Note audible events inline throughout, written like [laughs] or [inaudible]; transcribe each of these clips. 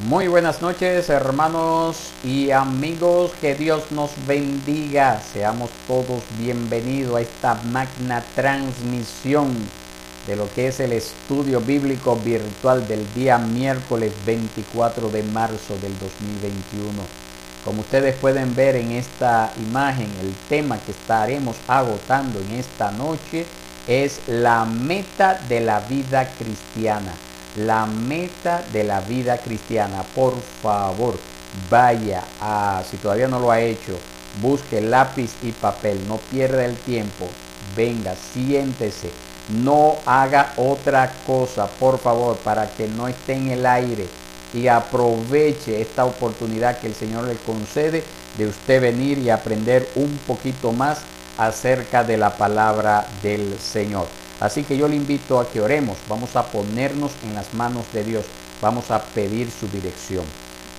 Muy buenas noches hermanos y amigos, que Dios nos bendiga. Seamos todos bienvenidos a esta magna transmisión de lo que es el estudio bíblico virtual del día miércoles 24 de marzo del 2021. Como ustedes pueden ver en esta imagen, el tema que estaremos agotando en esta noche es la meta de la vida cristiana la meta de la vida cristiana. Por favor, vaya a, si todavía no lo ha hecho, busque lápiz y papel, no pierda el tiempo, venga, siéntese, no haga otra cosa, por favor, para que no esté en el aire y aproveche esta oportunidad que el Señor le concede de usted venir y aprender un poquito más acerca de la palabra del Señor. Así que yo le invito a que oremos, vamos a ponernos en las manos de Dios, vamos a pedir su dirección.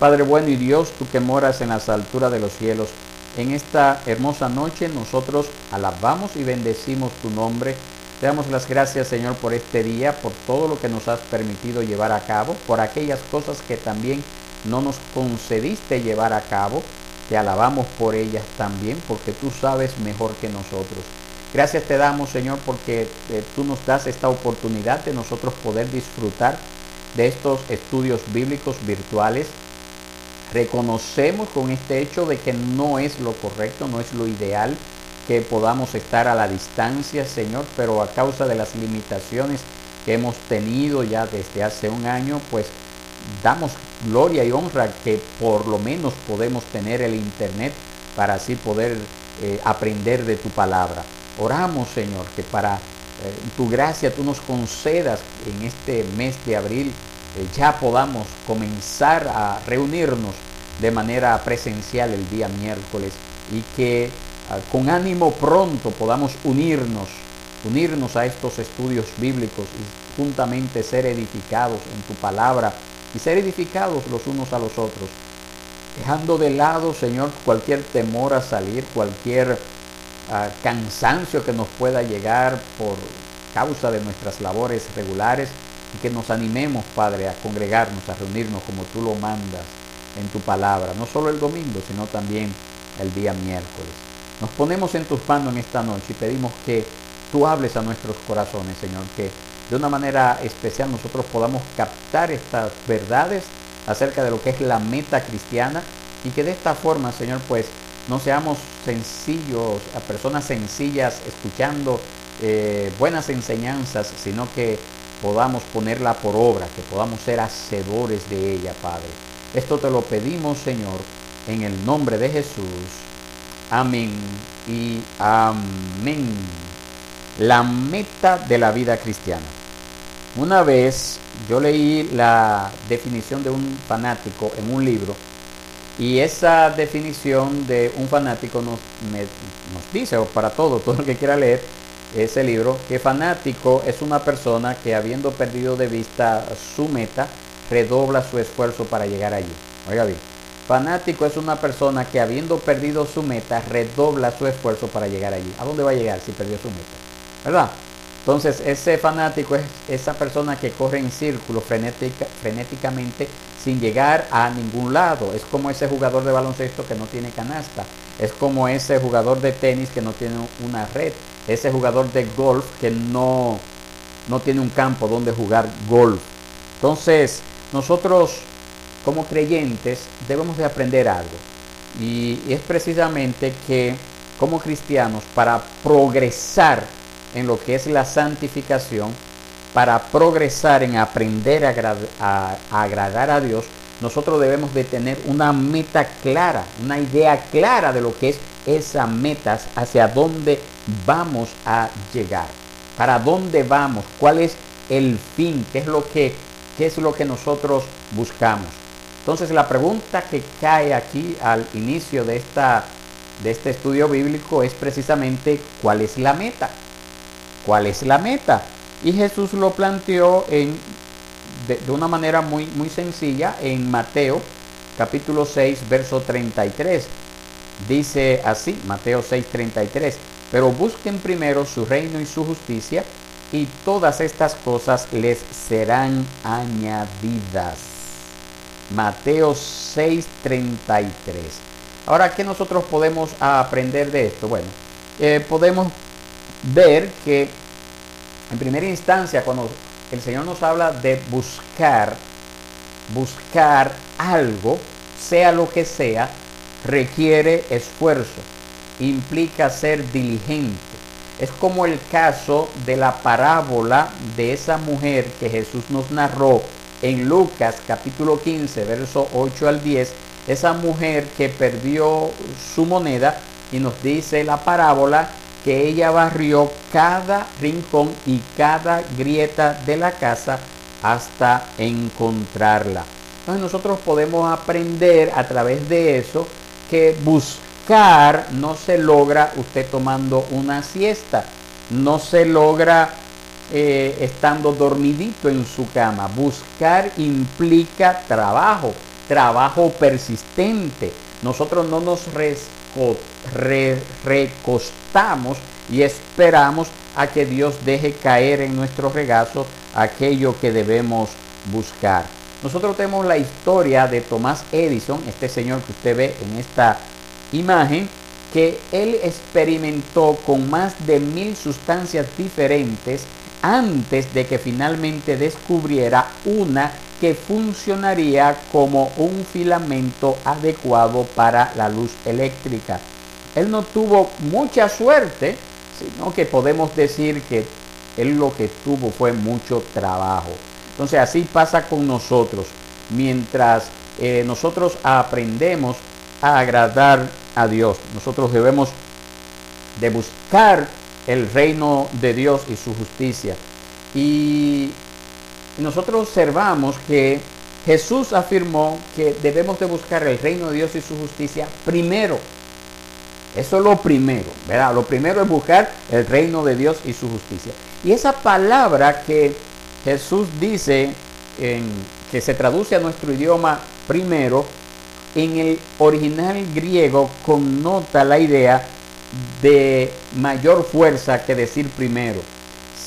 Padre bueno y Dios, tú que moras en las alturas de los cielos, en esta hermosa noche nosotros alabamos y bendecimos tu nombre. Te damos las gracias Señor por este día, por todo lo que nos has permitido llevar a cabo, por aquellas cosas que también no nos concediste llevar a cabo. Te alabamos por ellas también, porque tú sabes mejor que nosotros. Gracias te damos, Señor, porque eh, tú nos das esta oportunidad de nosotros poder disfrutar de estos estudios bíblicos virtuales. Reconocemos con este hecho de que no es lo correcto, no es lo ideal que podamos estar a la distancia, Señor, pero a causa de las limitaciones que hemos tenido ya desde hace un año, pues damos gloria y honra que por lo menos podemos tener el Internet para así poder eh, aprender de tu palabra. Oramos, Señor, que para eh, tu gracia tú nos concedas en este mes de abril, eh, ya podamos comenzar a reunirnos de manera presencial el día miércoles y que ah, con ánimo pronto podamos unirnos, unirnos a estos estudios bíblicos y juntamente ser edificados en tu palabra y ser edificados los unos a los otros, dejando de lado, Señor, cualquier temor a salir, cualquier cansancio que nos pueda llegar por causa de nuestras labores regulares y que nos animemos, Padre, a congregarnos, a reunirnos como tú lo mandas en tu palabra, no solo el domingo, sino también el día miércoles. Nos ponemos en tus manos en esta noche y pedimos que tú hables a nuestros corazones, Señor, que de una manera especial nosotros podamos captar estas verdades acerca de lo que es la meta cristiana y que de esta forma, Señor, pues no seamos sencillos, a personas sencillas escuchando eh, buenas enseñanzas, sino que podamos ponerla por obra, que podamos ser hacedores de ella, Padre. Esto te lo pedimos, Señor, en el nombre de Jesús. Amén y amén. La meta de la vida cristiana. Una vez yo leí la definición de un fanático en un libro y esa definición de un fanático nos, dice, o para todo, [laughs] todo el que quiera leer ese libro, que fanático es una persona que habiendo perdido de vista su meta, redobla su esfuerzo para llegar allí. Oiga bien, fanático es una persona que habiendo perdido su meta, redobla su esfuerzo para llegar allí. ¿A dónde va a llegar si perdió su meta? ¿Verdad? Entonces, ese fanático es esa persona que corre en círculo frenéticamente sin llegar a ningún lado. Es como ese jugador de baloncesto que no tiene canasta. Es como ese jugador de tenis que no tiene una red. Ese jugador de golf que no, no tiene un campo donde jugar golf. Entonces, nosotros como creyentes debemos de aprender algo. Y, y es precisamente que como cristianos, para progresar en lo que es la santificación, para progresar en aprender a, agradar a Dios, nosotros debemos de tener una meta clara, una idea clara de lo que es esa meta, hacia dónde vamos a llegar, para dónde vamos, cuál es el fin, qué es lo que, qué es lo que nosotros buscamos. Entonces la pregunta que cae aquí al inicio de, esta, de este estudio bíblico es precisamente cuál es la meta. ¿Cuál es la meta? Y Jesús lo planteó en, de, una manera muy, muy sencilla en Mateo capítulo 6, verso 33. Dice así, Mateo 6, 33. Pero busquen primero su reino y su justicia y todas estas cosas les serán añadidas. Mateo 6:33. Ahora, ¿qué nosotros podemos aprender de esto? Bueno, eh, podemos ver que en primera instancia, cuando el Señor nos habla de buscar, buscar algo, sea lo que sea, requiere esfuerzo, implica ser diligente. Es como el caso de la parábola de esa mujer que Jesús nos narró en Lucas capítulo 15, verso 8 al 10, esa mujer que perdió su moneda y nos dice la parábola que ella barrió cada rincón y cada grieta de la casa hasta encontrarla. Entonces nosotros podemos aprender a través de eso que buscar no se logra usted tomando una siesta, no se logra eh, estando dormidito en su cama. Buscar implica trabajo, trabajo persistente. Nosotros no nos recostamos y esperamos a que Dios deje caer en nuestro regazo aquello que debemos buscar. Nosotros tenemos la historia de Tomás Edison, este señor que usted ve en esta imagen, que él experimentó con más de mil sustancias diferentes antes de que finalmente descubriera una que funcionaría como un filamento adecuado para la luz eléctrica. Él no tuvo mucha suerte, sino que podemos decir que él lo que tuvo fue mucho trabajo. Entonces así pasa con nosotros. Mientras eh, nosotros aprendemos a agradar a Dios, nosotros debemos de buscar el reino de Dios y su justicia. Y nosotros observamos que Jesús afirmó que debemos de buscar el reino de Dios y su justicia primero. Eso es lo primero, ¿verdad? Lo primero es buscar el reino de Dios y su justicia. Y esa palabra que Jesús dice, en, que se traduce a nuestro idioma primero, en el original griego connota la idea de mayor fuerza que decir primero.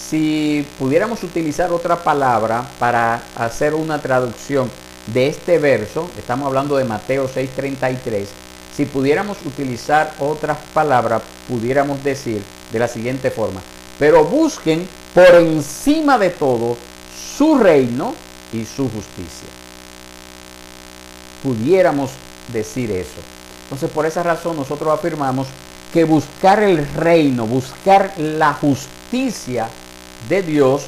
Si pudiéramos utilizar otra palabra para hacer una traducción de este verso, estamos hablando de Mateo 6:33, si pudiéramos utilizar otras palabras, pudiéramos decir de la siguiente forma, pero busquen por encima de todo su reino y su justicia. Pudiéramos decir eso. Entonces, por esa razón nosotros afirmamos que buscar el reino, buscar la justicia de Dios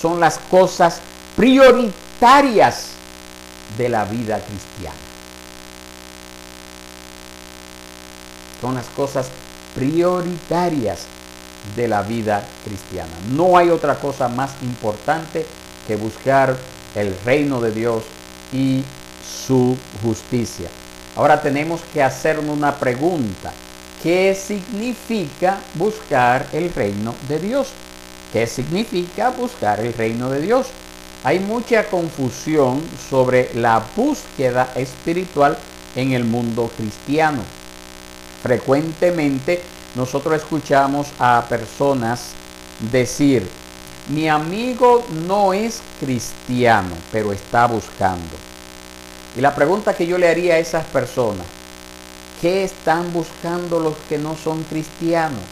son las cosas prioritarias de la vida cristiana. Son las cosas prioritarias de la vida cristiana. No hay otra cosa más importante que buscar el reino de Dios y su justicia. Ahora tenemos que hacernos una pregunta. ¿Qué significa buscar el reino de Dios? ¿Qué significa buscar el reino de Dios? Hay mucha confusión sobre la búsqueda espiritual en el mundo cristiano. Frecuentemente nosotros escuchamos a personas decir, mi amigo no es cristiano, pero está buscando. Y la pregunta que yo le haría a esas personas, ¿qué están buscando los que no son cristianos?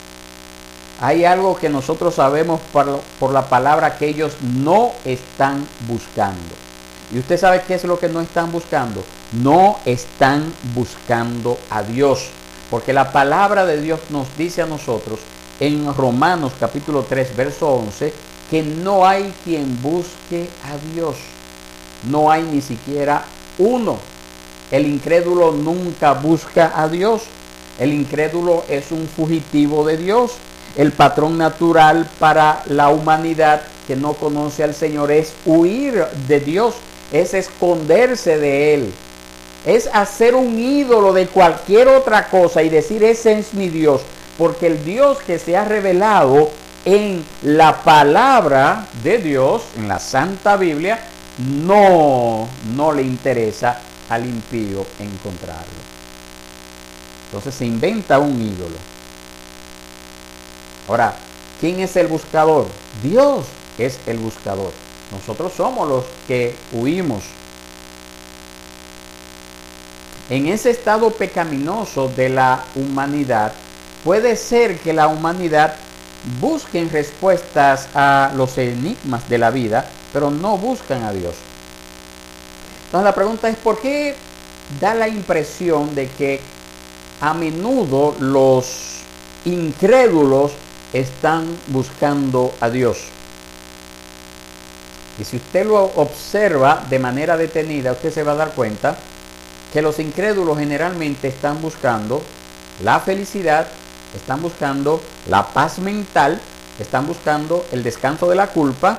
Hay algo que nosotros sabemos por, por, la palabra que ellos no están buscando. ¿Y usted sabe qué es lo que no están buscando? No están buscando a Dios. Porque la palabra de Dios nos dice a nosotros en Romanos capítulo 3, verso 11, que no hay quien busque a Dios. No hay ni siquiera uno. El incrédulo nunca busca a Dios. El incrédulo es un fugitivo de Dios. El patrón natural para la humanidad que no conoce al Señor es huir de Dios, es esconderse de Él es hacer un ídolo de cualquier otra cosa y decir ese es mi Dios, porque el Dios que se ha revelado en la palabra de Dios, en la Santa Biblia, no, no le interesa al impío encontrarlo. Entonces se inventa un ídolo. Ahora, ¿quién es el buscador? Dios es el buscador. Nosotros somos los que huimos en ese estado pecaminoso de la humanidad, puede ser que la humanidad busquen respuestas a los enigmas de la vida, pero no buscan a Dios. Entonces la pregunta es, ¿por qué da la impresión de que a menudo los incrédulos están buscando a Dios? Y si usted lo observa de manera detenida, usted se va a dar cuenta que los incrédulos generalmente están buscando la felicidad, están buscando la paz mental, están buscando el descanso de la culpa,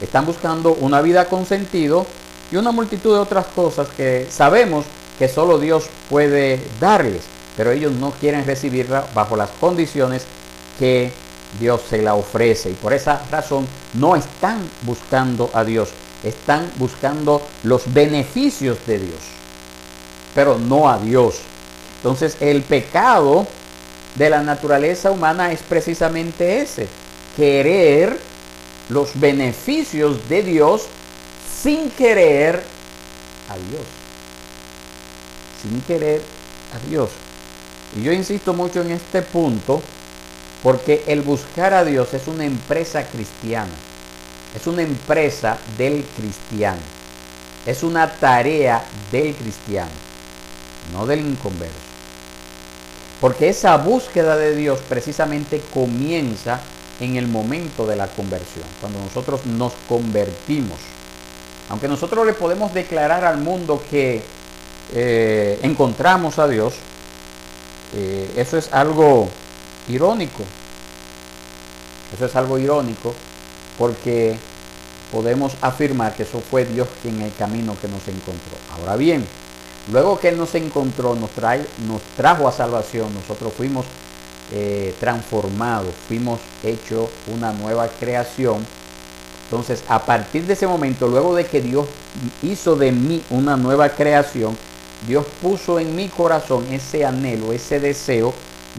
están buscando una vida con sentido y una multitud de otras cosas que sabemos que solo Dios puede darles, pero ellos no quieren recibirla bajo las condiciones que Dios se la ofrece. Y por esa razón no están buscando a Dios, están buscando los beneficios de Dios, pero no a Dios. Entonces el pecado de la naturaleza humana es precisamente ese, querer los beneficios de Dios sin querer a Dios. Sin querer a Dios. Y yo insisto mucho en este punto porque el buscar a Dios es una empresa cristiana. Es una empresa del cristiano. Es una tarea del cristiano, no del inconverso. Porque esa búsqueda de Dios precisamente comienza en el momento de la conversión, cuando nosotros nos convertimos. Aunque nosotros le podemos declarar al mundo que eh, encontramos a Dios, eh, eso es algo irónico. Eso es algo irónico porque podemos afirmar que eso fue Dios quien en el camino que nos encontró. Ahora bien, luego que Él nos encontró, nos, trae, nos trajo a salvación, nosotros fuimos eh, transformados, fuimos hechos una nueva creación. Entonces, a partir de ese momento, luego de que Dios hizo de mí una nueva creación, Dios puso en mi corazón ese anhelo, ese deseo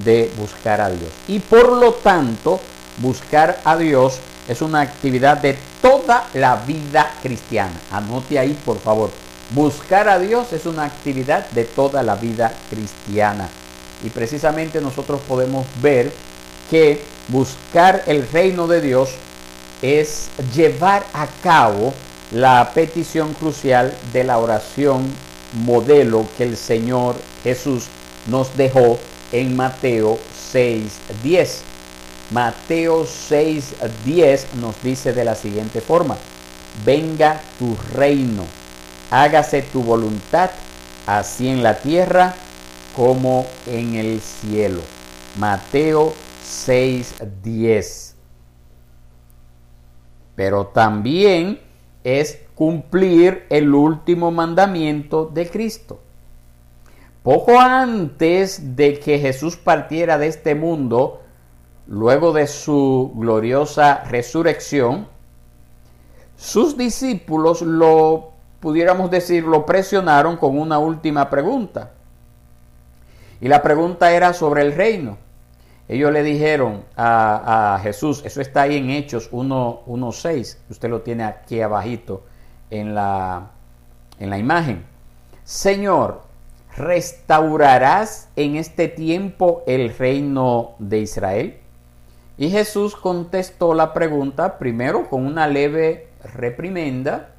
de buscar a Dios. Y por lo tanto, buscar a Dios es una actividad de toda la vida cristiana. Anote ahí, por favor. Buscar a Dios es una actividad de toda la vida cristiana. Y precisamente nosotros podemos ver que buscar el reino de Dios es llevar a cabo la petición crucial de la oración modelo que el Señor Jesús nos dejó en Mateo 6:10. Mateo 6:10 nos dice de la siguiente forma, venga tu reino, hágase tu voluntad, así en la tierra como en el cielo. Mateo 6:10. Pero también es cumplir el último mandamiento de Cristo. Poco antes de que Jesús partiera de este mundo, luego de su gloriosa resurrección, sus discípulos lo, pudiéramos decir, lo presionaron con una última pregunta. Y la pregunta era sobre el reino. Ellos le dijeron a, Jesús, eso está ahí en Hechos 1.6, usted lo tiene aquí abajito en la, en la imagen. Señor, ¿restaurarás en este tiempo el reino de Israel? Y Jesús contestó la pregunta primero con una leve reprimenda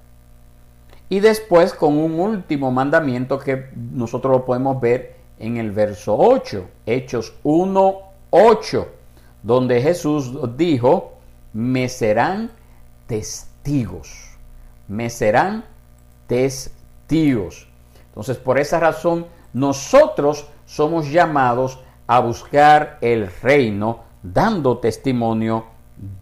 y después con un último mandamiento que nosotros lo podemos ver en el verso 8, Hechos 1, 8, donde Jesús dijo, me serán testigos, me serán testigos. Entonces, por esa razón, nosotros somos llamados a buscar el reino, dando testimonio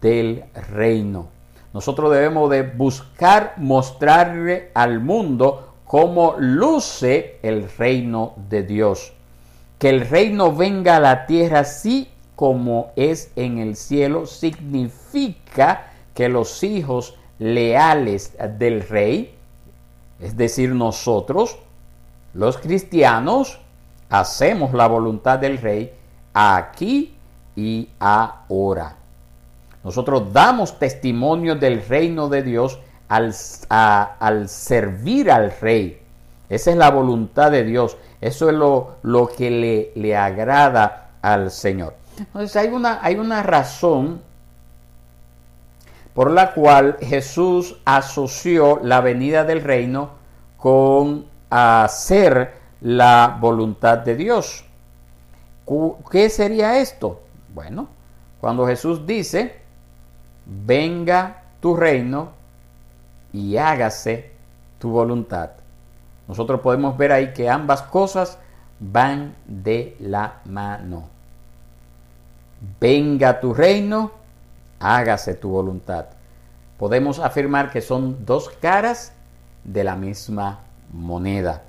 del reino. Nosotros debemos de buscar mostrarle al mundo cómo luce el reino de Dios. Que el reino venga a la tierra así como es en el cielo significa que los hijos leales del rey, es decir, nosotros, los cristianos, hacemos la voluntad del rey aquí y ahora. Nosotros damos testimonio del reino de Dios al, al servir al rey. Esa es la voluntad de Dios. Eso es lo, lo que le, le, agrada al Señor. Entonces hay una, hay una razón por la cual Jesús asoció la venida del reino con hacer la voluntad de Dios. ¿Qué sería esto? Bueno, cuando Jesús dice, venga tu reino y hágase tu voluntad. Nosotros podemos ver ahí que ambas cosas van de la mano. Venga tu reino, hágase tu voluntad. Podemos afirmar que son dos caras de la misma moneda.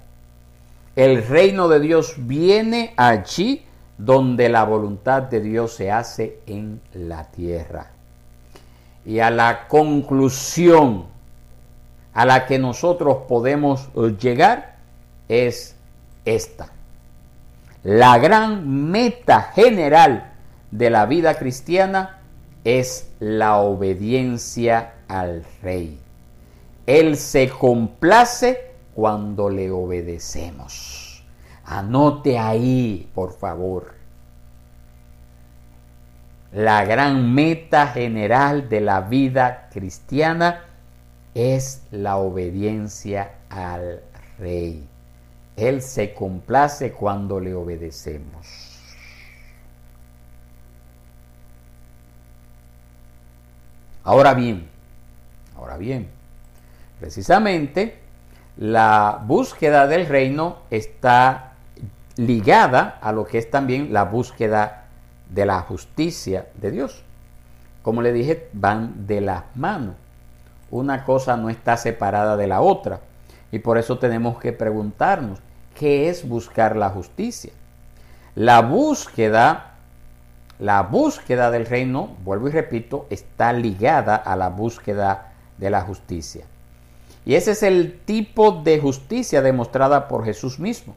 El reino de Dios viene allí donde la voluntad de Dios se hace en la tierra. Y a la conclusión a la que nosotros podemos llegar es esta. La gran meta general de la vida cristiana es la obediencia al rey. Él se complace cuando le obedecemos. Anote ahí, por favor. La gran meta general de la vida cristiana es la obediencia al rey. Él se complace cuando le obedecemos. Ahora bien, ahora bien, precisamente la búsqueda del reino está ligada a lo que es también la búsqueda de la justicia de Dios. Como le dije, van de las manos. Una cosa no está separada de la otra. Y por eso tenemos que preguntarnos, ¿qué es buscar la justicia? La búsqueda, la búsqueda del reino, vuelvo y repito, está ligada a la búsqueda de la justicia. Y ese es el tipo de justicia demostrada por Jesús mismo.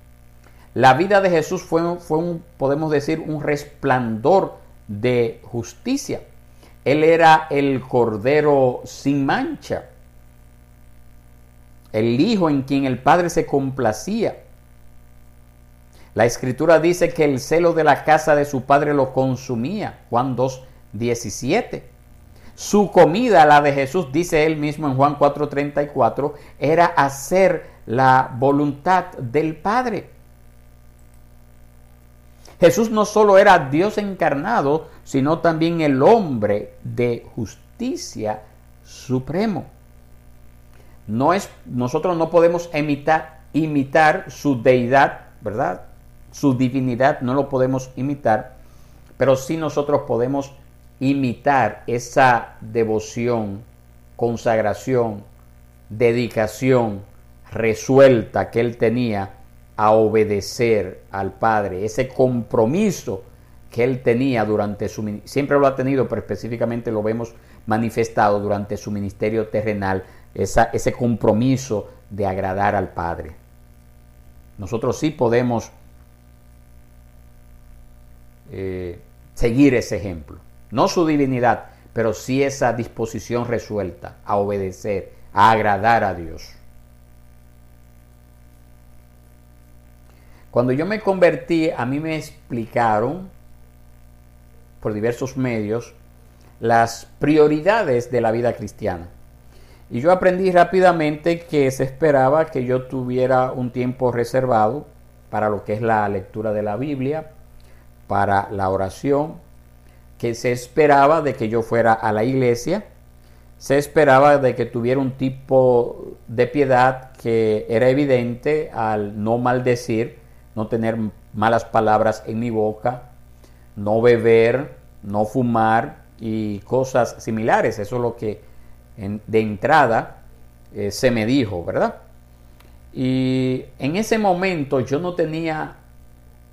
La vida de Jesús fue, fue un, podemos decir, un resplandor de justicia. Él era el cordero sin mancha, el hijo en quien el Padre se complacía. La escritura dice que el celo de la casa de su padre lo consumía. Juan 2, 17. Su comida, la de Jesús, dice él mismo en Juan 4:34, era hacer la voluntad del Padre. Jesús no solo era Dios encarnado, sino también el hombre de justicia supremo. No es, nosotros no podemos imitar, imitar su deidad, ¿verdad? Su divinidad no lo podemos imitar, pero sí nosotros podemos imitar esa devoción, consagración, dedicación resuelta que él tenía a obedecer al Padre, ese compromiso que él tenía durante su siempre lo ha tenido, pero específicamente lo vemos manifestado durante su ministerio terrenal, ese compromiso de agradar al Padre. Nosotros sí podemos eh, seguir ese ejemplo no su divinidad, pero sí esa disposición resuelta a obedecer, a agradar a Dios. Cuando yo me convertí, a mí me explicaron por diversos medios las prioridades de la vida cristiana. Y yo aprendí rápidamente que se esperaba que yo tuviera un tiempo reservado para lo que es la lectura de la Biblia, para la oración, que se esperaba de que yo fuera a la iglesia, se esperaba de que tuviera un tipo de piedad que era evidente al no maldecir, no tener malas palabras en mi boca, no beber, no fumar y cosas similares. Eso es lo que de entrada eh, se me dijo, ¿verdad? Y en ese momento yo no tenía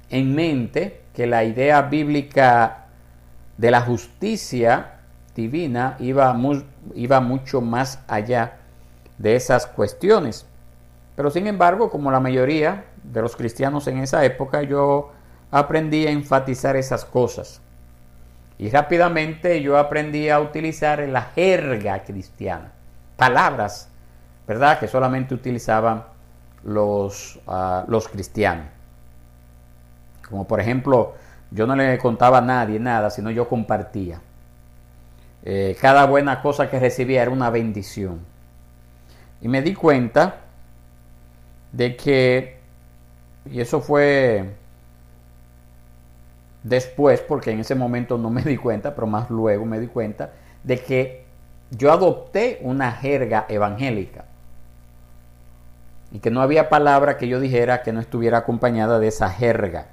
en mente que la idea bíblica de la justicia divina iba, iba mucho más allá de esas cuestiones. Pero sin embargo, como la mayoría de los cristianos en esa época, yo aprendí a enfatizar esas cosas. Y rápidamente yo aprendí a utilizar la jerga cristiana, palabras, ¿verdad? Que solamente utilizaban los, ah, los cristianos. Como por ejemplo, yo no le contaba a nadie nada, sino yo compartía. Eh, cada buena cosa que recibía era una bendición. Y me di cuenta de que, y eso fue después, porque en ese momento no me di cuenta, pero más luego me di cuenta, de que yo adopté una jerga evangélica. Y que no había palabra que yo dijera que no estuviera acompañada de esa jerga.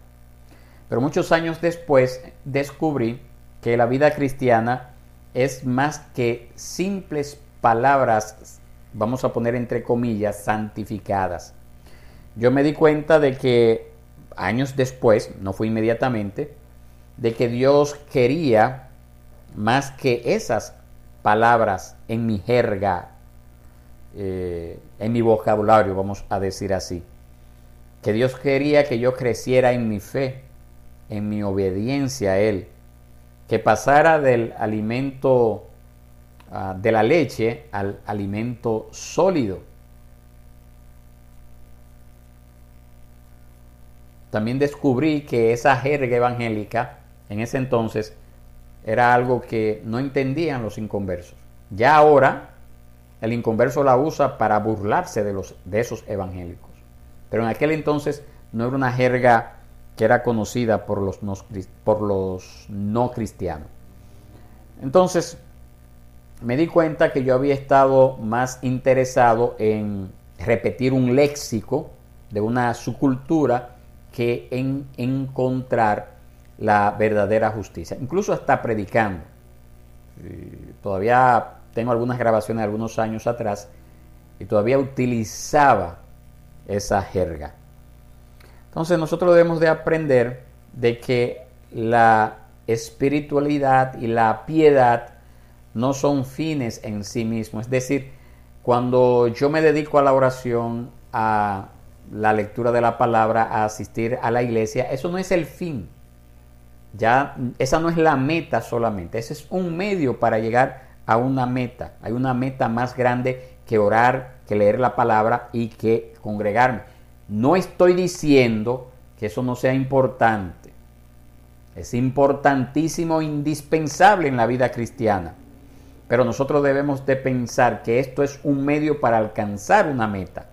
Pero muchos años después descubrí que la vida cristiana es más que simples palabras, vamos a poner entre comillas, santificadas. Yo me di cuenta de que años después, no fue inmediatamente, de que Dios quería más que esas palabras en mi jerga, eh, en mi vocabulario, vamos a decir así. Que Dios quería que yo creciera en mi fe, en mi obediencia a Él, que pasara del alimento ah, de la leche al alimento sólido. También descubrí que esa jerga evangélica en ese entonces era algo que no entendían los inconversos. Ya ahora el inconverso la usa para burlarse de, los, de esos evangélicos. Pero en aquel entonces no era una jerga que era conocida por los no, por los no cristianos. Entonces me di cuenta que yo había estado más interesado en repetir un léxico de una subcultura que en encontrar la verdadera justicia, incluso hasta predicando. todavía tengo algunas grabaciones de algunos años atrás y todavía utilizaba esa jerga. Entonces nosotros debemos de aprender de que la espiritualidad y la piedad no son fines en sí mismos. Es decir, cuando yo me dedico a la oración, a la lectura de la palabra, a asistir a la iglesia, eso no es el fin. Ya esa no es la meta solamente, ese es un medio para llegar a una meta. Hay una meta más grande que orar, que leer la palabra y que congregarme. No estoy diciendo que eso no sea importante. Es importantísimo, indispensable en la vida cristiana. Pero nosotros debemos de pensar que esto es un medio para alcanzar una meta.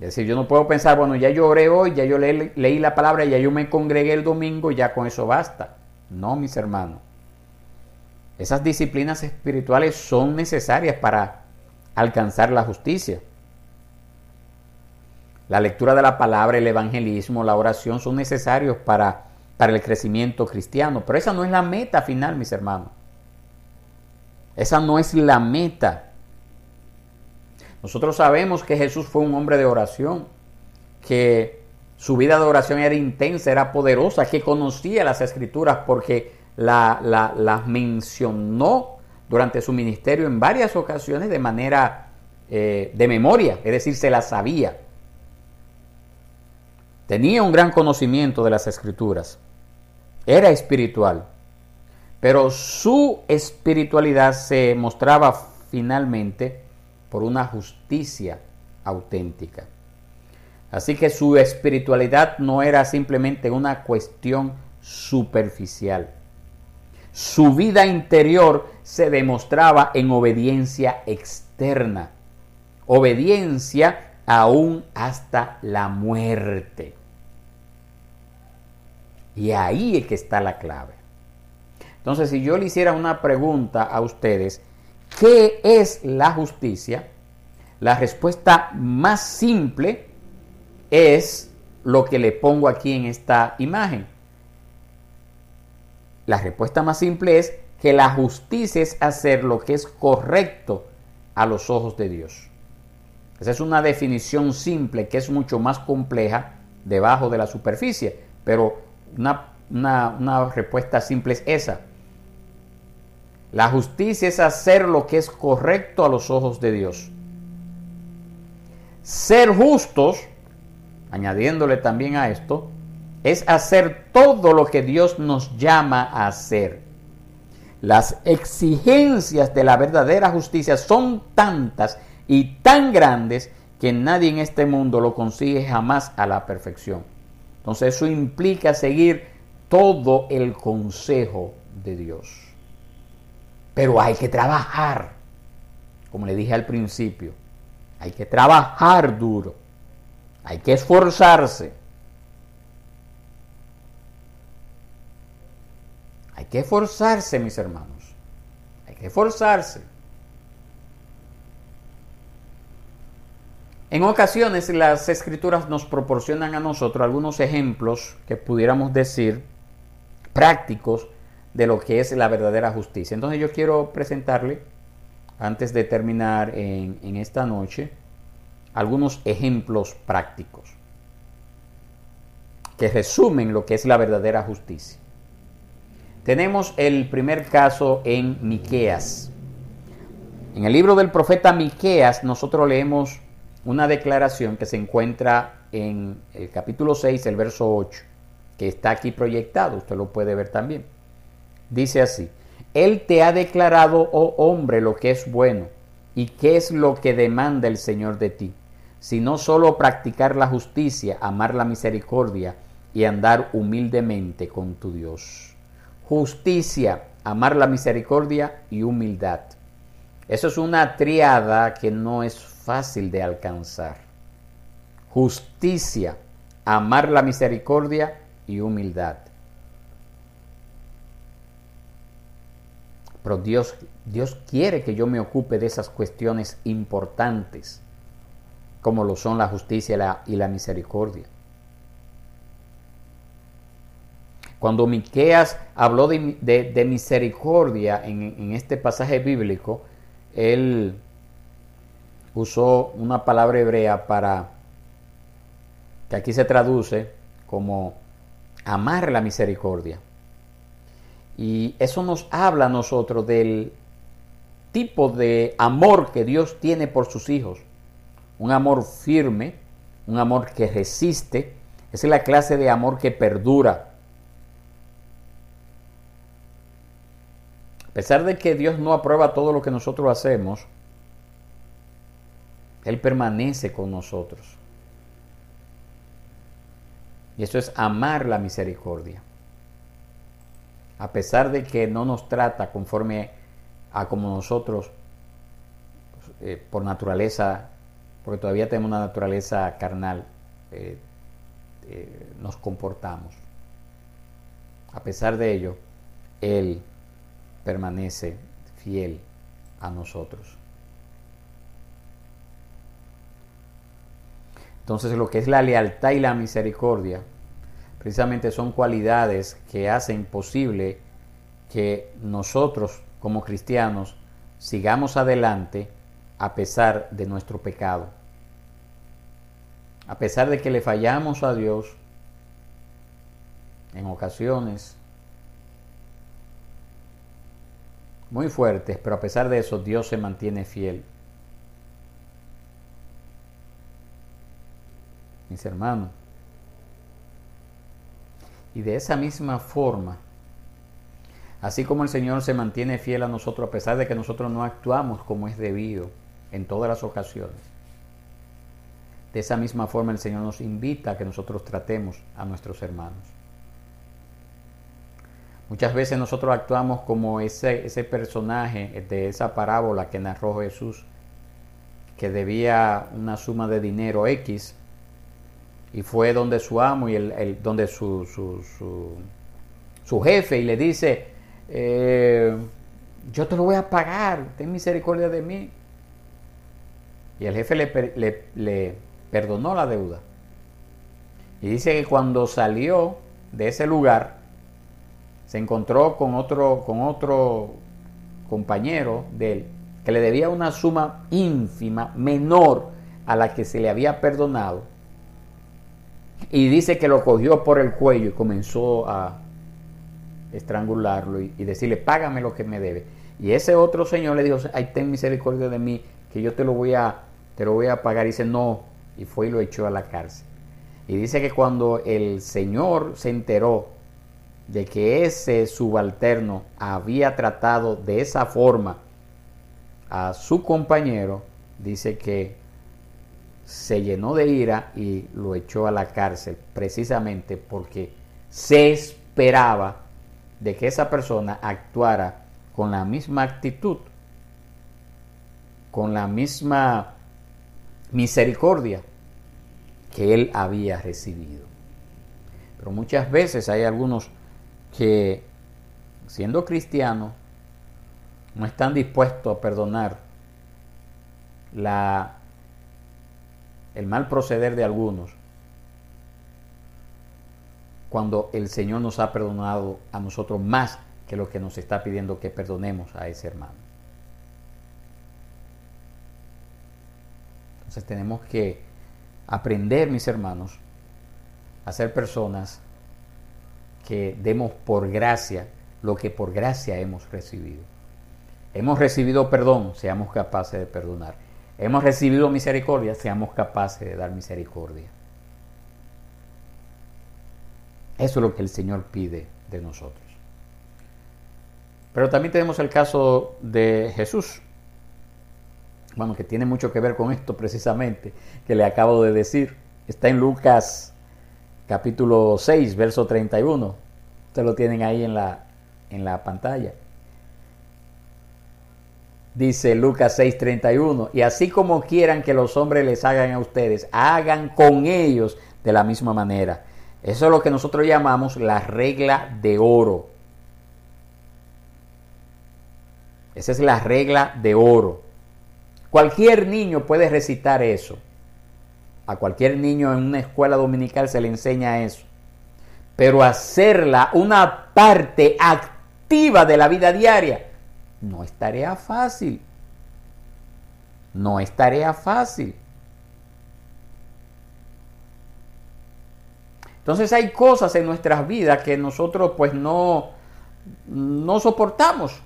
Es decir, yo no puedo pensar, bueno, ya yo oré hoy, ya yo leí la palabra, ya yo me congregué el domingo, ya con eso basta. No, mis hermanos. Esas disciplinas espirituales son necesarias para alcanzar la justicia. La lectura de la palabra, el evangelismo, la oración son necesarios para, para el crecimiento cristiano. Pero esa no es la meta final, mis hermanos. Esa no es la meta. Nosotros sabemos que Jesús fue un hombre de oración, que su vida de oración era intensa, era poderosa, que conocía las escrituras porque las la, mencionó durante su ministerio en varias ocasiones de manera eh, de memoria, es decir, se las sabía. Tenía un gran conocimiento de las escrituras, era espiritual, pero su espiritualidad se mostraba finalmente por una justicia auténtica. Así que su espiritualidad no era simplemente una cuestión superficial. Su vida interior se demostraba en obediencia externa, obediencia aún hasta la muerte. Y ahí es que está la clave. Entonces, si yo le hiciera una pregunta a ustedes, ¿Qué es la justicia? La respuesta más simple es lo que le pongo aquí en esta imagen. La respuesta más simple es que la justicia es hacer lo que es correcto a los ojos de Dios. Esa es una definición simple que es mucho más compleja debajo de la superficie, pero una, una respuesta simple es esa. La justicia es hacer lo que es correcto a los ojos de Dios. Ser justos, añadiéndole también a esto, es hacer todo lo que Dios nos llama a hacer. Las exigencias de la verdadera justicia son tantas y tan grandes que nadie en este mundo lo consigue jamás a la perfección. Entonces eso implica seguir todo el consejo de Dios. Pero hay que trabajar, como le dije al principio, hay que trabajar duro, hay que esforzarse. Hay que esforzarse, mis hermanos. Hay que esforzarse. En ocasiones las escrituras nos proporcionan a nosotros algunos ejemplos que pudiéramos decir prácticos de lo que es la verdadera justicia. Entonces yo quiero presentarle, antes de terminar en, en esta noche, algunos ejemplos prácticos que resumen lo que es la verdadera justicia. Tenemos el primer caso en Miqueas. En el libro del profeta Miqueas nosotros leemos una declaración que se encuentra en el capítulo 6, el verso 8, que está aquí proyectado, usted lo puede ver también. Dice así, Él te ha declarado, oh hombre, lo que es bueno y qué es lo que demanda el Señor de ti, sino solo practicar la justicia, amar la misericordia y andar humildemente con tu Dios. Justicia, amar la misericordia y humildad. Eso es una triada que no es fácil de alcanzar. Justicia, amar la misericordia y humildad. Pero Dios, Dios quiere que yo me ocupe de esas cuestiones importantes, como lo son la justicia y la, misericordia. Cuando Miqueas habló de, misericordia en, en, este pasaje bíblico, él usó una palabra hebrea para, que aquí se traduce como amar la misericordia. Y eso nos habla a nosotros del tipo de amor que Dios tiene por sus hijos. Un amor firme, un amor que resiste. Esa es la clase de amor que perdura. A pesar de que Dios no aprueba todo lo que nosotros hacemos, él permanece con nosotros. Y eso es amar la misericordia. A pesar de que no nos trata conforme a como nosotros eh, por naturaleza, porque todavía tenemos una naturaleza carnal, eh, eh, nos comportamos. A pesar de ello, Él permanece fiel a nosotros. Entonces lo que es la lealtad y la misericordia, precisamente son cualidades que hacen posible que nosotros como cristianos sigamos adelante a pesar de nuestro pecado. A pesar de que le fallamos a Dios en ocasiones muy fuertes, pero a pesar de eso Dios se mantiene fiel. mis hermanos. Y de esa misma forma, así como el Señor se mantiene fiel a nosotros a pesar de que nosotros no actuamos como es debido en todas las ocasiones, de esa misma forma el Señor nos invita a que nosotros tratemos a nuestros hermanos. Muchas veces nosotros actuamos como ese, ese personaje de esa parábola que narró Jesús, que debía una suma de dinero X y fue donde su amo y el, donde su, su, jefe y le dice, eh, yo te lo voy a pagar, ten misericordia de mí. Y el jefe le, le, perdonó la deuda. Y dice que cuando salió de ese lugar, se encontró con otro, con otro compañero de él, que le debía una suma ínfima, menor a la que se le había perdonado y dice que lo cogió por el cuello y comenzó a estrangularlo y, decirle, págame lo que me debe. Y ese otro señor le dijo, ay, ten misericordia de mí, que yo te lo voy a, te lo voy a pagar. Y dice, no, y fue y lo echó a la cárcel. Y dice que cuando el señor se enteró de que ese subalterno había tratado de esa forma a su compañero, dice que se llenó de ira y lo echó a la cárcel precisamente porque se esperaba de que esa persona actuara con la misma actitud, con la misma misericordia que él había recibido. Pero muchas veces hay algunos que, siendo cristianos, no están dispuestos a perdonar la, el mal proceder de algunos cuando el Señor nos ha perdonado a nosotros más que lo que nos está pidiendo que perdonemos a ese hermano. Entonces tenemos que aprender, mis hermanos, a ser personas que demos por gracia lo que por gracia hemos recibido. Hemos recibido perdón, seamos capaces de perdonar. Hemos recibido misericordia, seamos capaces de dar misericordia. Eso es lo que el Señor pide de nosotros. Pero también tenemos el caso de Jesús. Bueno, que tiene mucho que ver con esto precisamente que le acabo de decir. Está en Lucas capítulo 6, verso 31. Ustedes lo tienen ahí en la, en la pantalla. Dice Lucas 6:31, y así como quieran que los hombres les hagan a ustedes, hagan con ellos de la misma manera. Eso es lo que nosotros llamamos la regla de oro. Esa es la regla de oro. Cualquier niño puede recitar eso. A cualquier niño en una escuela dominical se le enseña eso. Pero hacerla una parte activa de la vida diaria, no es tarea fácil. No es tarea fácil. Entonces hay cosas en nuestras vidas que nosotros pues no, no soportamos.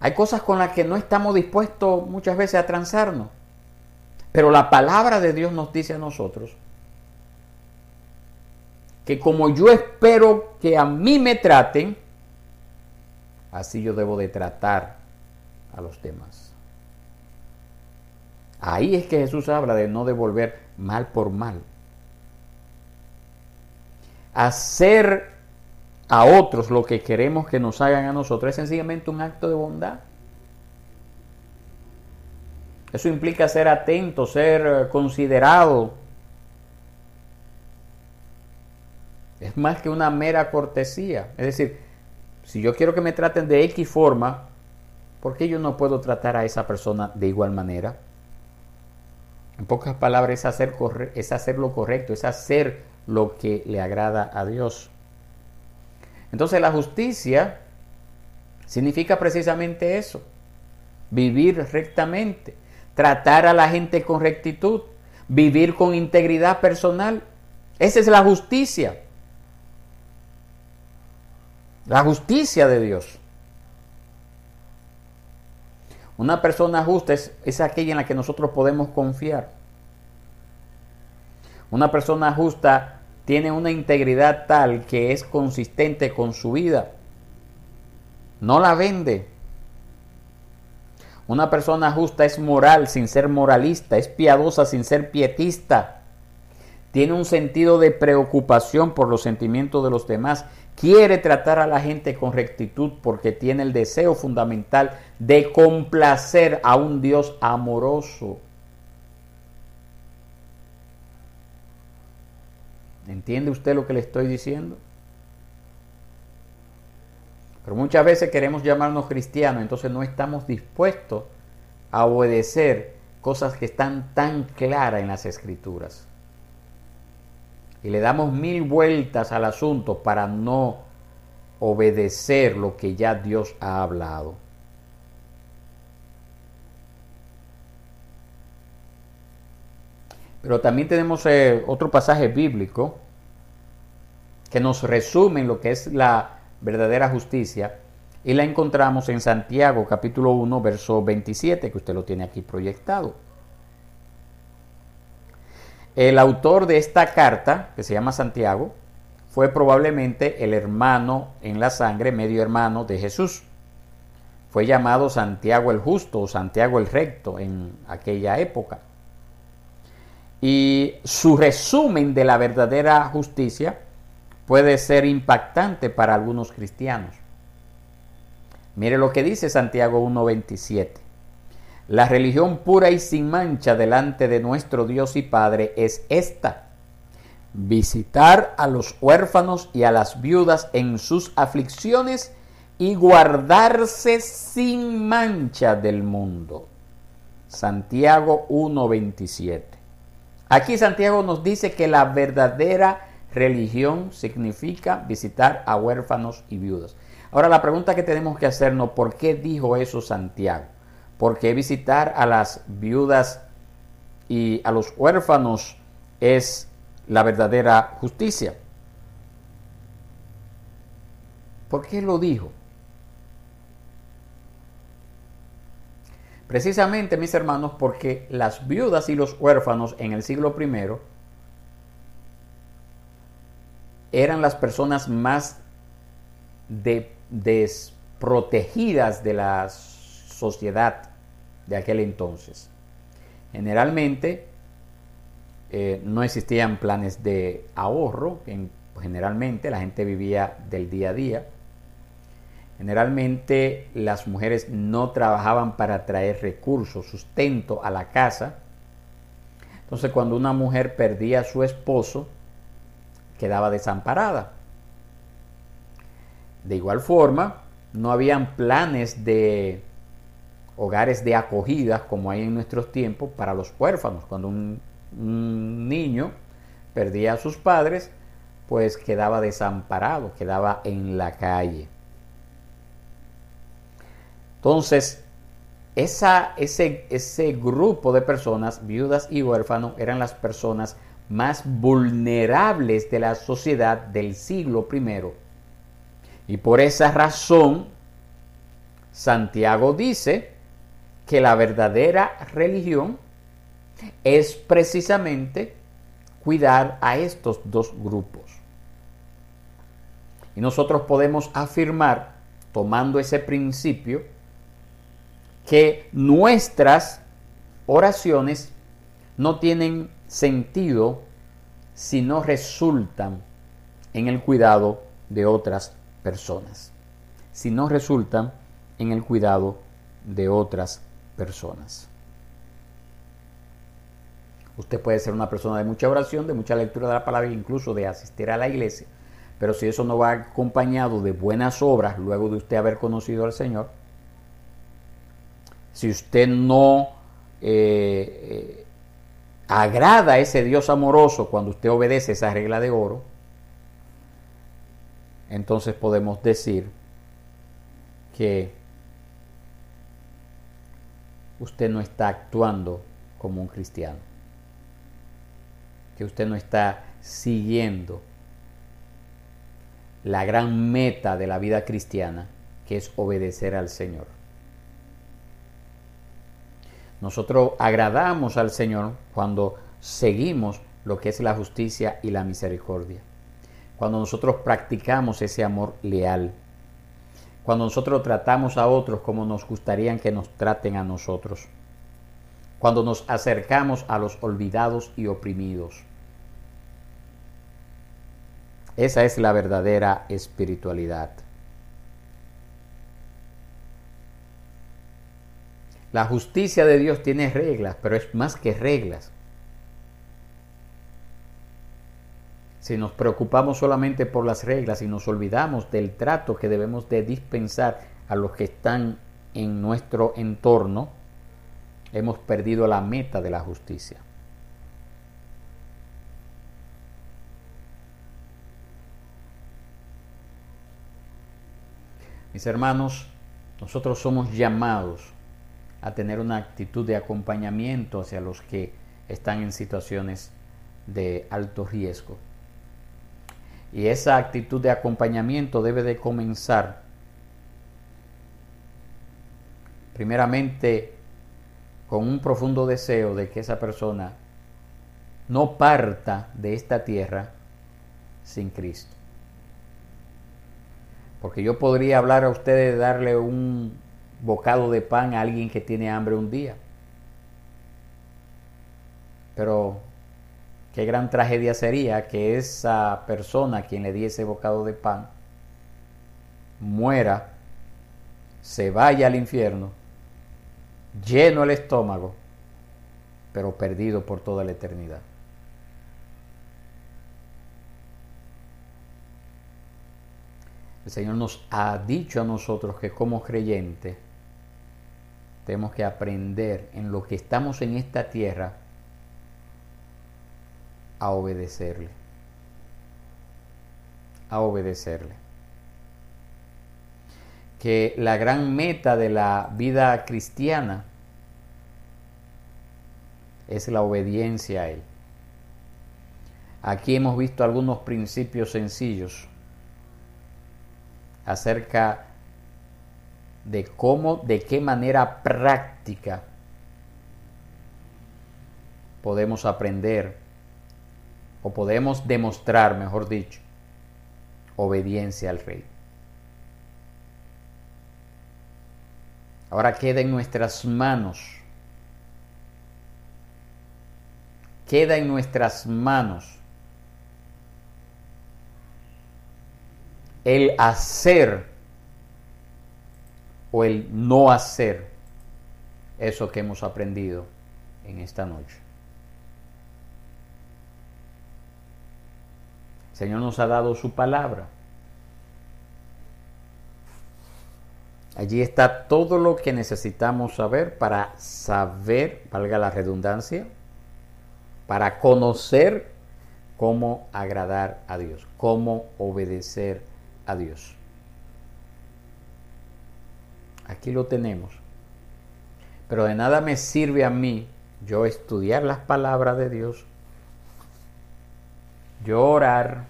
Hay cosas con las que no estamos dispuestos muchas veces a transarnos. Pero la palabra de Dios nos dice a nosotros que como yo espero que a mí me traten, Así yo debo de tratar a los demás. Ahí es que Jesús habla de no devolver mal por mal. Hacer a otros lo que queremos que nos hagan a nosotros es sencillamente un acto de bondad. Eso implica ser atento, ser considerado. Es más que una mera cortesía. Es decir, si yo quiero que me traten de X forma, ¿por qué yo no puedo tratar a esa persona de igual manera? En pocas palabras, es hacer, es hacer lo correcto, es hacer lo que le agrada a Dios. Entonces la justicia significa precisamente eso, vivir rectamente, tratar a la gente con rectitud, vivir con integridad personal. Esa es la justicia. La justicia de Dios. Una persona justa es, aquella en la que nosotros podemos confiar. Una persona justa tiene una integridad tal que es consistente con su vida. No la vende. Una persona justa es moral sin ser moralista, es piadosa sin ser pietista. Tiene un sentido de preocupación por los sentimientos de los demás quiere tratar a la gente con rectitud porque tiene el deseo fundamental de complacer a un Dios amoroso. ¿Entiende usted lo que le estoy diciendo? Pero muchas veces queremos llamarnos cristianos, entonces no estamos dispuestos a obedecer cosas que están tan claras en las escrituras y le damos mil vueltas al asunto para no obedecer lo que ya Dios ha hablado. Pero también tenemos eh, otro pasaje bíblico que nos resume lo que es la verdadera justicia y la encontramos en Santiago capítulo 1 verso 27 que usted lo tiene aquí proyectado. El autor de esta carta, que se llama Santiago, fue probablemente el hermano en la sangre, medio hermano de Jesús. fue llamado Santiago el Justo o Santiago el Recto en aquella época. Y su resumen de la verdadera justicia puede ser impactante para algunos cristianos. Mire lo que dice Santiago 1.27. La religión pura y sin mancha delante de nuestro Dios y Padre es esta. Visitar a los huérfanos y a las viudas en sus aflicciones y guardarse sin mancha del mundo. Santiago 1.27. Aquí Santiago nos dice que la verdadera religión significa visitar a huérfanos y viudas. Ahora la pregunta que tenemos que hacernos, ¿por qué dijo eso Santiago? ¿Por qué visitar a las viudas y a los huérfanos es la verdadera justicia? ¿Por qué lo dijo? Precisamente, mis hermanos, porque las viudas y los huérfanos en el siglo I eran las personas más desprotegidas de la sociedad de aquel entonces. Generalmente eh, no existían planes de ahorro, generalmente la gente vivía del día a día Generalmente las mujeres no trabajaban para traer recursos, sustento a la casa. Entonces cuando una mujer perdía a su esposo, quedaba desamparada. De igual forma, no habían planes de hogares de acogida como hay en nuestros tiempos para los huérfanos. Cuando un, niño perdía a sus padres, pues quedaba desamparado, quedaba en la calle. Entonces, esa, ese, ese grupo de personas, viudas y huérfanos, eran las personas más vulnerables de la sociedad del siglo I. Y por esa razón, Santiago dice que la verdadera religión es precisamente cuidar a estos dos grupos. Y nosotros podemos afirmar, tomando ese principio, que nuestras oraciones no tienen sentido si no resultan en el cuidado de otras personas. Si no resultan en el cuidado de otras personas. Usted puede ser una persona de mucha oración, de mucha lectura de la palabra, incluso de asistir a la iglesia, pero si eso no va acompañado de buenas obras luego de usted haber conocido al Señor, si usted no eh, eh, agrada a ese Dios amoroso cuando usted obedece esa regla de oro, entonces podemos decir que usted no está actuando como un cristiano, que usted no está siguiendo la gran meta de la vida cristiana, que es obedecer al Señor. Nosotros agradamos al Señor cuando seguimos lo que es la justicia y la misericordia. Cuando nosotros practicamos ese amor leal. Cuando nosotros tratamos a otros como nos gustaría que nos traten a nosotros. Cuando nos acercamos a los olvidados y oprimidos. Esa es la verdadera espiritualidad. La justicia de Dios tiene reglas, pero es más que reglas. Si nos preocupamos solamente por las reglas y nos olvidamos del trato que debemos de dispensar a los que están en nuestro entorno, hemos perdido la meta de la justicia. Mis hermanos, nosotros somos llamados a tener una actitud de acompañamiento hacia los que están en situaciones de alto riesgo. Y esa actitud de acompañamiento debe de comenzar primeramente con un profundo deseo de que esa persona no parta de esta tierra sin Cristo. Porque yo podría hablar a ustedes, darle un bocado de pan a alguien que tiene hambre un día. Pero qué gran tragedia sería que esa persona quien le diese bocado de pan muera, se vaya al infierno, lleno el estómago, pero perdido por toda la eternidad. El Señor nos ha dicho a nosotros que como creyentes tenemos que aprender en lo que estamos en esta tierra a obedecerle. A obedecerle. Que la gran meta de la vida cristiana es la obediencia a Él. Aquí hemos visto algunos principios sencillos acerca de cómo, de qué manera práctica podemos aprender o podemos demostrar, mejor dicho, obediencia al rey. Ahora queda en nuestras manos, queda en nuestras manos el hacer o el no hacer eso que hemos aprendido en esta noche. El Señor nos ha dado su palabra. Allí está todo lo que necesitamos saber para saber, valga la redundancia, para conocer cómo agradar a Dios, cómo obedecer a Dios. Aquí lo tenemos. Pero de nada me sirve a mí yo estudiar las palabras de Dios, yo orar,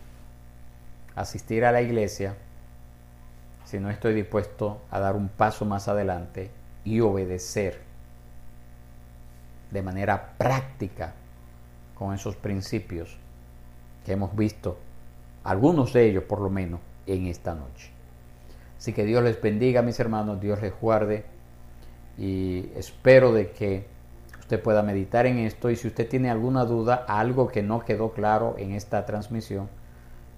asistir a la iglesia, si no estoy dispuesto a dar un paso más adelante y obedecer de manera práctica con esos principios que hemos visto, algunos de ellos por lo menos, en esta noche. Así que Dios les bendiga, mis hermanos, Dios les guarde y espero de que usted pueda meditar en esto y si usted tiene alguna duda, algo que no quedó claro en esta transmisión,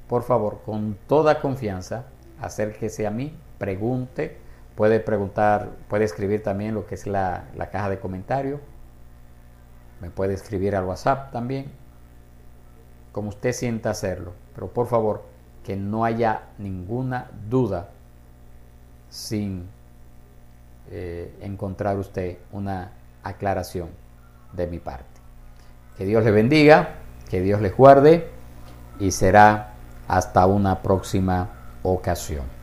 por favor, con toda confianza, acérquese a mí, pregunte, puede preguntar, puede escribir también lo que es la, la caja de comentarios, me puede escribir al WhatsApp también, como usted sienta hacerlo, pero por favor, que no haya ninguna duda sin eh, encontrar usted una aclaración de mi parte. Que Dios le bendiga, que Dios le guarde y será hasta una próxima ocasión.